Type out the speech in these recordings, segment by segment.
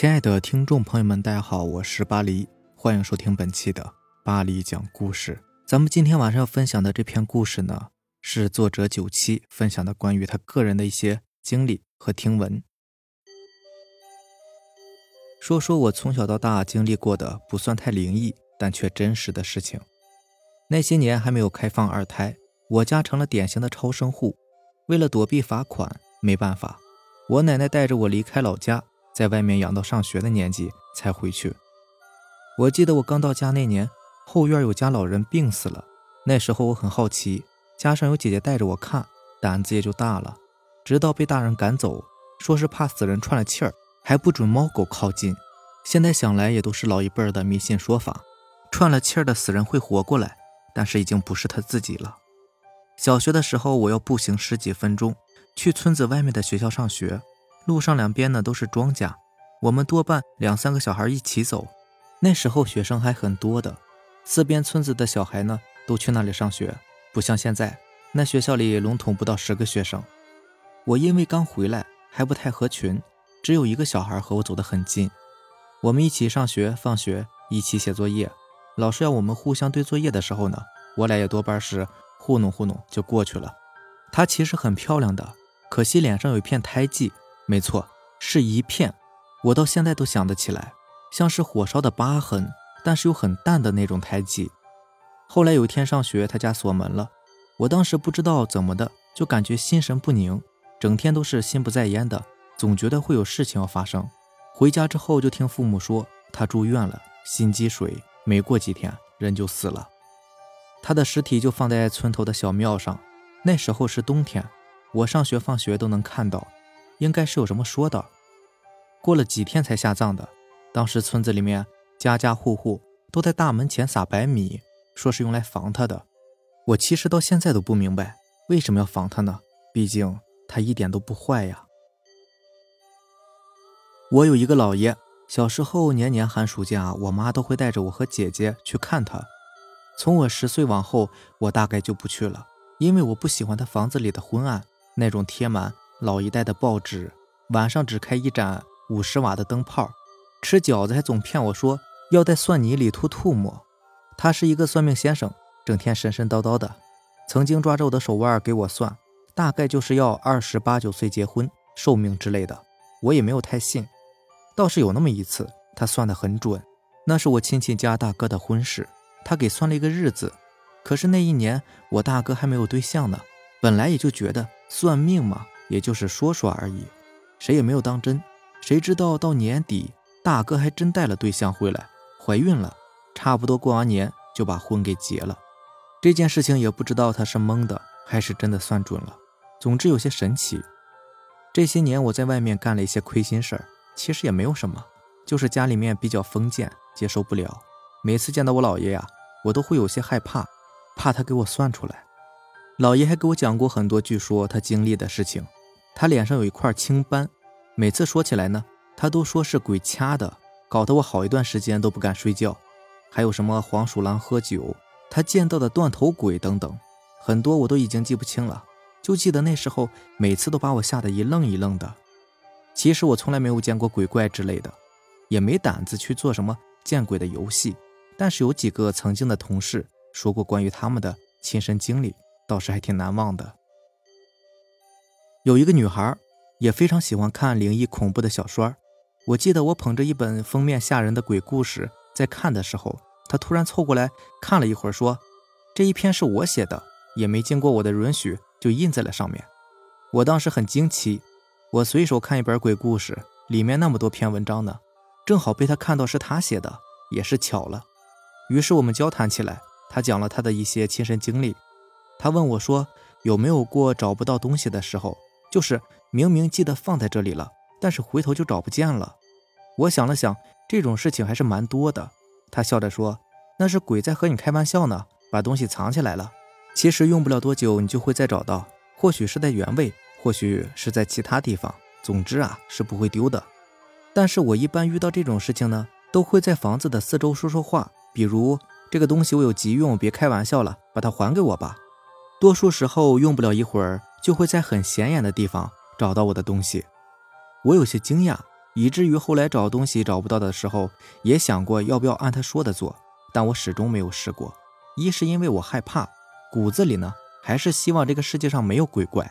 亲爱的听众朋友们，大家好，我是巴黎，欢迎收听本期的巴黎讲故事。咱们今天晚上要分享的这篇故事呢，是作者九七分享的关于他个人的一些经历和听闻。说说我从小到大经历过的不算太灵异，但却真实的事情。那些年还没有开放二胎，我家成了典型的超生户。为了躲避罚款，没办法，我奶奶带着我离开老家。在外面养到上学的年纪才回去。我记得我刚到家那年，后院有家老人病死了。那时候我很好奇，加上有姐姐带着我看，胆子也就大了。直到被大人赶走，说是怕死人串了气儿，还不准猫狗靠近。现在想来，也都是老一辈儿的迷信说法。串了气儿的死人会活过来，但是已经不是他自己了。小学的时候，我要步行十几分钟去村子外面的学校上学。路上两边呢都是庄稼，我们多半两三个小孩一起走。那时候学生还很多的，四边村子的小孩呢都去那里上学，不像现在，那学校里笼统不到十个学生。我因为刚回来还不太合群，只有一个小孩和我走得很近。我们一起上学、放学，一起写作业。老师要我们互相对作业的时候呢，我俩也多半是糊弄糊弄就过去了。她其实很漂亮的，可惜脸上有一片胎记。没错，是一片，我到现在都想得起来，像是火烧的疤痕，但是又很淡的那种胎记。后来有一天上学，他家锁门了，我当时不知道怎么的，就感觉心神不宁，整天都是心不在焉的，总觉得会有事情要发生。回家之后就听父母说他住院了，心积水，没过几天人就死了。他的尸体就放在村头的小庙上，那时候是冬天，我上学放学都能看到。应该是有什么说的，过了几天才下葬的。当时村子里面家家户户都在大门前撒白米，说是用来防他的。我其实到现在都不明白为什么要防他呢？毕竟他一点都不坏呀。我有一个姥爷，小时候年年寒暑假，我妈都会带着我和姐姐去看他。从我十岁往后，我大概就不去了，因为我不喜欢他房子里的昏暗，那种贴满。老一代的报纸，晚上只开一盏五十瓦的灯泡，吃饺子还总骗我说要在蒜泥里吐吐沫。他是一个算命先生，整天神神叨叨的，曾经抓着我的手腕给我算，大概就是要二十八九岁结婚、寿命之类的。我也没有太信，倒是有那么一次，他算得很准。那是我亲戚家大哥的婚事，他给算了一个日子，可是那一年我大哥还没有对象呢。本来也就觉得算命嘛。也就是说说而已，谁也没有当真。谁知道到年底，大哥还真带了对象回来，怀孕了。差不多过完年就把婚给结了。这件事情也不知道他是蒙的还是真的算准了。总之有些神奇。这些年我在外面干了一些亏心事儿，其实也没有什么，就是家里面比较封建，接受不了。每次见到我姥爷呀，我都会有些害怕，怕他给我算出来。姥爷还给我讲过很多，据说他经历的事情。他脸上有一块青斑，每次说起来呢，他都说是鬼掐的，搞得我好一段时间都不敢睡觉。还有什么黄鼠狼喝酒，他见到的断头鬼等等，很多我都已经记不清了，就记得那时候每次都把我吓得一愣一愣的。其实我从来没有见过鬼怪之类的，也没胆子去做什么见鬼的游戏。但是有几个曾经的同事说过关于他们的亲身经历，倒是还挺难忘的。有一个女孩也非常喜欢看灵异恐怖的小说。我记得我捧着一本封面吓人的鬼故事在看的时候，她突然凑过来看了一会儿，说：“这一篇是我写的，也没经过我的允许就印在了上面。”我当时很惊奇，我随手看一本鬼故事，里面那么多篇文章呢，正好被她看到是她写的，也是巧了。于是我们交谈起来，她讲了她的一些亲身经历。她问我说：“有没有过找不到东西的时候？”就是明明记得放在这里了，但是回头就找不见了。我想了想，这种事情还是蛮多的。他笑着说：“那是鬼在和你开玩笑呢，把东西藏起来了。其实用不了多久，你就会再找到。或许是在原位，或许是在其他地方。总之啊，是不会丢的。但是我一般遇到这种事情呢，都会在房子的四周说说话，比如这个东西我有急用，别开玩笑了，把它还给我吧。多数时候用不了一会儿。就会在很显眼的地方找到我的东西。我有些惊讶，以至于后来找东西找不到的时候，也想过要不要按他说的做，但我始终没有试过。一是因为我害怕，骨子里呢还是希望这个世界上没有鬼怪；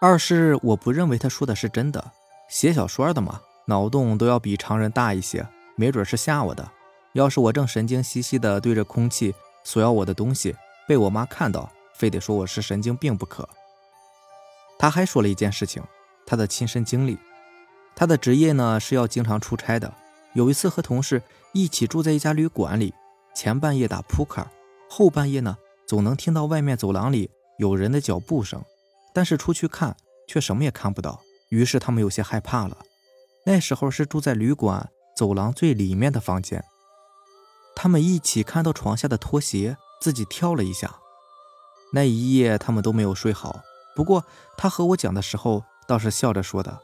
二是我不认为他说的是真的。写小说的嘛，脑洞都要比常人大一些，没准是吓我的。要是我正神经兮兮的对着空气索要我的东西，被我妈看到，非得说我是神经病不可。他还说了一件事情，他的亲身经历。他的职业呢是要经常出差的。有一次和同事一起住在一家旅馆里，前半夜打扑克，后半夜呢总能听到外面走廊里有人的脚步声，但是出去看却什么也看不到。于是他们有些害怕了。那时候是住在旅馆走廊最里面的房间，他们一起看到床下的拖鞋，自己跳了一下。那一夜他们都没有睡好。不过他和我讲的时候倒是笑着说的。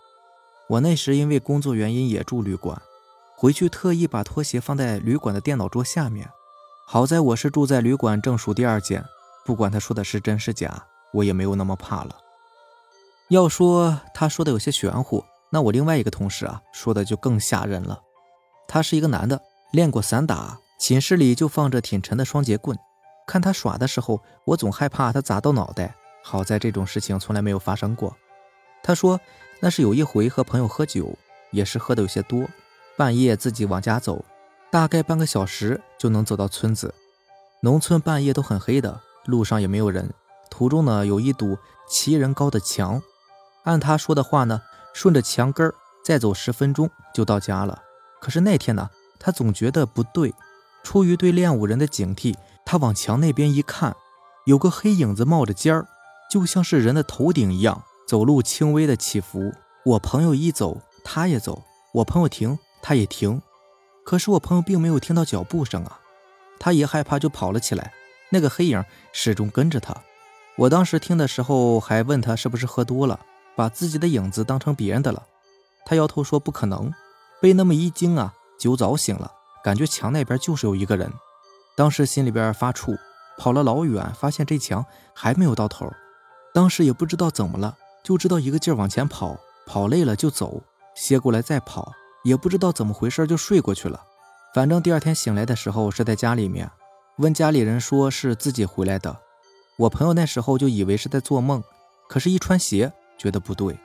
我那时因为工作原因也住旅馆，回去特意把拖鞋放在旅馆的电脑桌下面。好在我是住在旅馆正数第二间，不管他说的是真是假，我也没有那么怕了。要说他说的有些玄乎，那我另外一个同事啊说的就更吓人了。他是一个男的，练过散打，寝室里就放着挺沉的双节棍。看他耍的时候，我总害怕他砸到脑袋。好在这种事情从来没有发生过。他说。那是有一回和朋友喝酒，也是喝的有些多，半夜自己往家走，大概半个小时就能走到村子。农村半夜都很黑的，路上也没有人。途中呢有一堵齐人高的墙，按他说的话呢，顺着墙根再走十分钟就到家了。可是那天呢，他总觉得不对，出于对练武人的警惕，他往墙那边一看，有个黑影子冒着尖儿，就像是人的头顶一样。走路轻微的起伏，我朋友一走，他也走；我朋友停，他也停。可是我朋友并没有听到脚步声啊，他一害怕就跑了起来。那个黑影始终跟着他。我当时听的时候还问他是不是喝多了，把自己的影子当成别人的了。他摇头说不可能。被那么一惊啊，酒早醒了，感觉墙那边就是有一个人。当时心里边发怵，跑了老远，发现这墙还没有到头。当时也不知道怎么了。就知道一个劲儿往前跑，跑累了就走，歇过来再跑，也不知道怎么回事就睡过去了。反正第二天醒来的时候是在家里面，问家里人说是自己回来的。我朋友那时候就以为是在做梦，可是，一穿鞋觉得不对。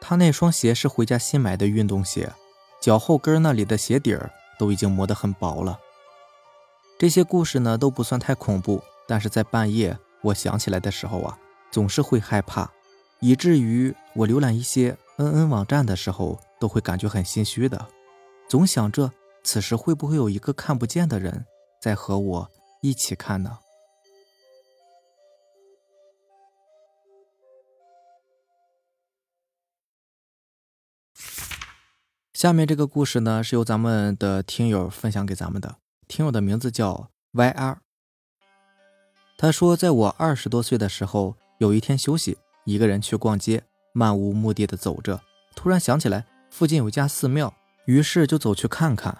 他那双鞋是回家新买的运动鞋，脚后跟那里的鞋底儿都已经磨得很薄了。这些故事呢都不算太恐怖，但是在半夜我想起来的时候啊，总是会害怕。以至于我浏览一些嗯嗯网站的时候，都会感觉很心虚的，总想着此时会不会有一个看不见的人在和我一起看呢？下面这个故事呢，是由咱们的听友分享给咱们的，听友的名字叫 YR。他说，在我二十多岁的时候，有一天休息。一个人去逛街，漫无目的的走着，突然想起来附近有家寺庙，于是就走去看看。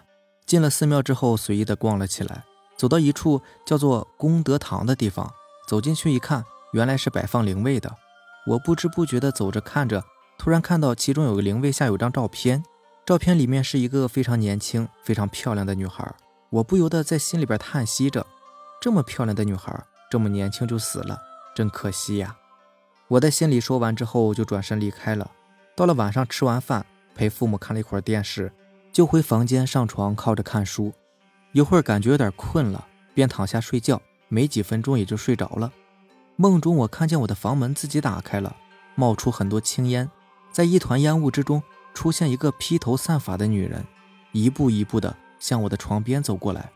进了寺庙之后，随意的逛了起来，走到一处叫做功德堂的地方，走进去一看，原来是摆放灵位的。我不知不觉的走着看着，突然看到其中有个灵位下有张照片，照片里面是一个非常年轻、非常漂亮的女孩。我不由得在心里边叹息着：这么漂亮的女孩，这么年轻就死了，真可惜呀。我在心里说完之后，就转身离开了。到了晚上，吃完饭陪父母看了一会儿电视，就回房间上床靠着看书。一会儿感觉有点困了，便躺下睡觉。没几分钟也就睡着了。梦中我看见我的房门自己打开了，冒出很多青烟，在一团烟雾之中出现一个披头散发的女人，一步一步的向我的床边走过来。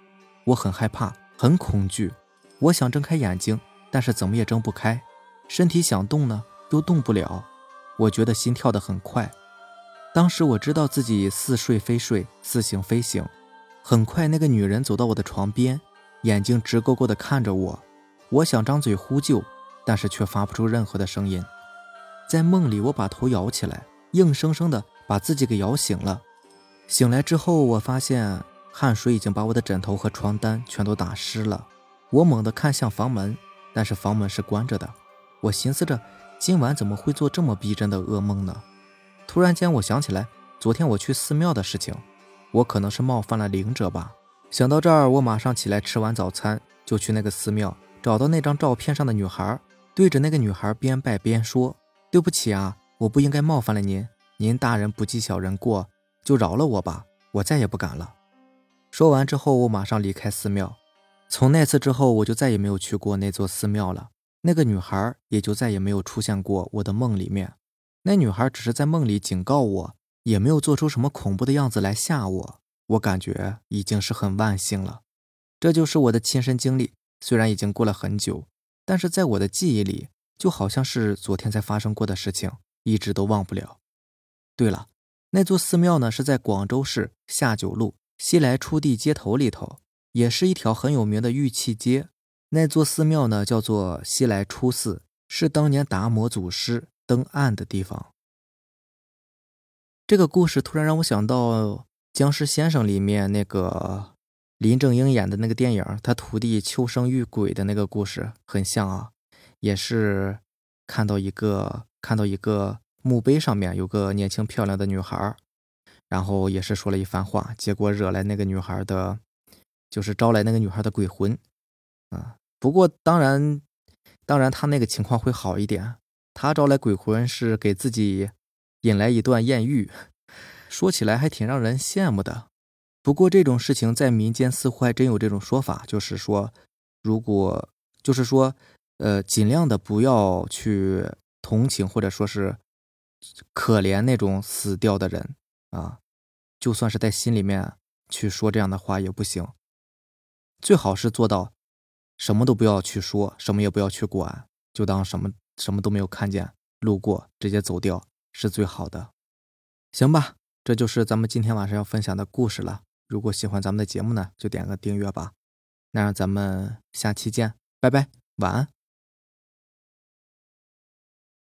我很害怕，很恐惧。我想睁开眼睛，但是怎么也睁不开。身体想动呢，又动不了。我觉得心跳得很快。当时我知道自己似睡非睡，似醒非醒。很快，那个女人走到我的床边，眼睛直勾勾地看着我。我想张嘴呼救，但是却发不出任何的声音。在梦里，我把头摇起来，硬生生地把自己给摇醒了。醒来之后，我发现汗水已经把我的枕头和床单全都打湿了。我猛地看向房门，但是房门是关着的。我寻思着，今晚怎么会做这么逼真的噩梦呢？突然间，我想起来，昨天我去寺庙的事情，我可能是冒犯了灵者吧。想到这儿，我马上起来吃完早餐，就去那个寺庙，找到那张照片上的女孩，对着那个女孩边拜边说：“对不起啊，我不应该冒犯了您，您大人不计小人过，就饶了我吧，我再也不敢了。”说完之后，我马上离开寺庙。从那次之后，我就再也没有去过那座寺庙了。那个女孩也就再也没有出现过我的梦里面。那女孩只是在梦里警告我。也没有做出什么恐怖的样子来吓我，我感觉已经是很万幸了。这就是我的亲身经历，虽然已经过了很久，但是在我的记忆里，就好像是昨天才发生过的事情，一直都忘不了。对了，那座寺庙呢是在广州市下九路西来初地街头里头，也是一条很有名的玉器街。那座寺庙呢叫做西来初寺，是当年达摩祖师登岸的地方。这个故事突然让我想到《僵尸先生》里面那个林正英演的那个电影，他徒弟秋生遇鬼的那个故事很像啊，也是看到一个看到一个墓碑上面有个年轻漂亮的女孩，然后也是说了一番话，结果惹来那个女孩的，就是招来那个女孩的鬼魂啊。不过当然，当然他那个情况会好一点，他招来鬼魂是给自己。引来一段艳遇，说起来还挺让人羡慕的。不过这种事情在民间似乎还真有这种说法，就是说，如果就是说，呃，尽量的不要去同情或者说是可怜那种死掉的人啊，就算是在心里面去说这样的话也不行，最好是做到什么都不要去说，什么也不要去管，就当什么什么都没有看见，路过直接走掉。是最好的，行吧，这就是咱们今天晚上要分享的故事了。如果喜欢咱们的节目呢，就点个订阅吧。那让咱们下期见，拜拜，晚安。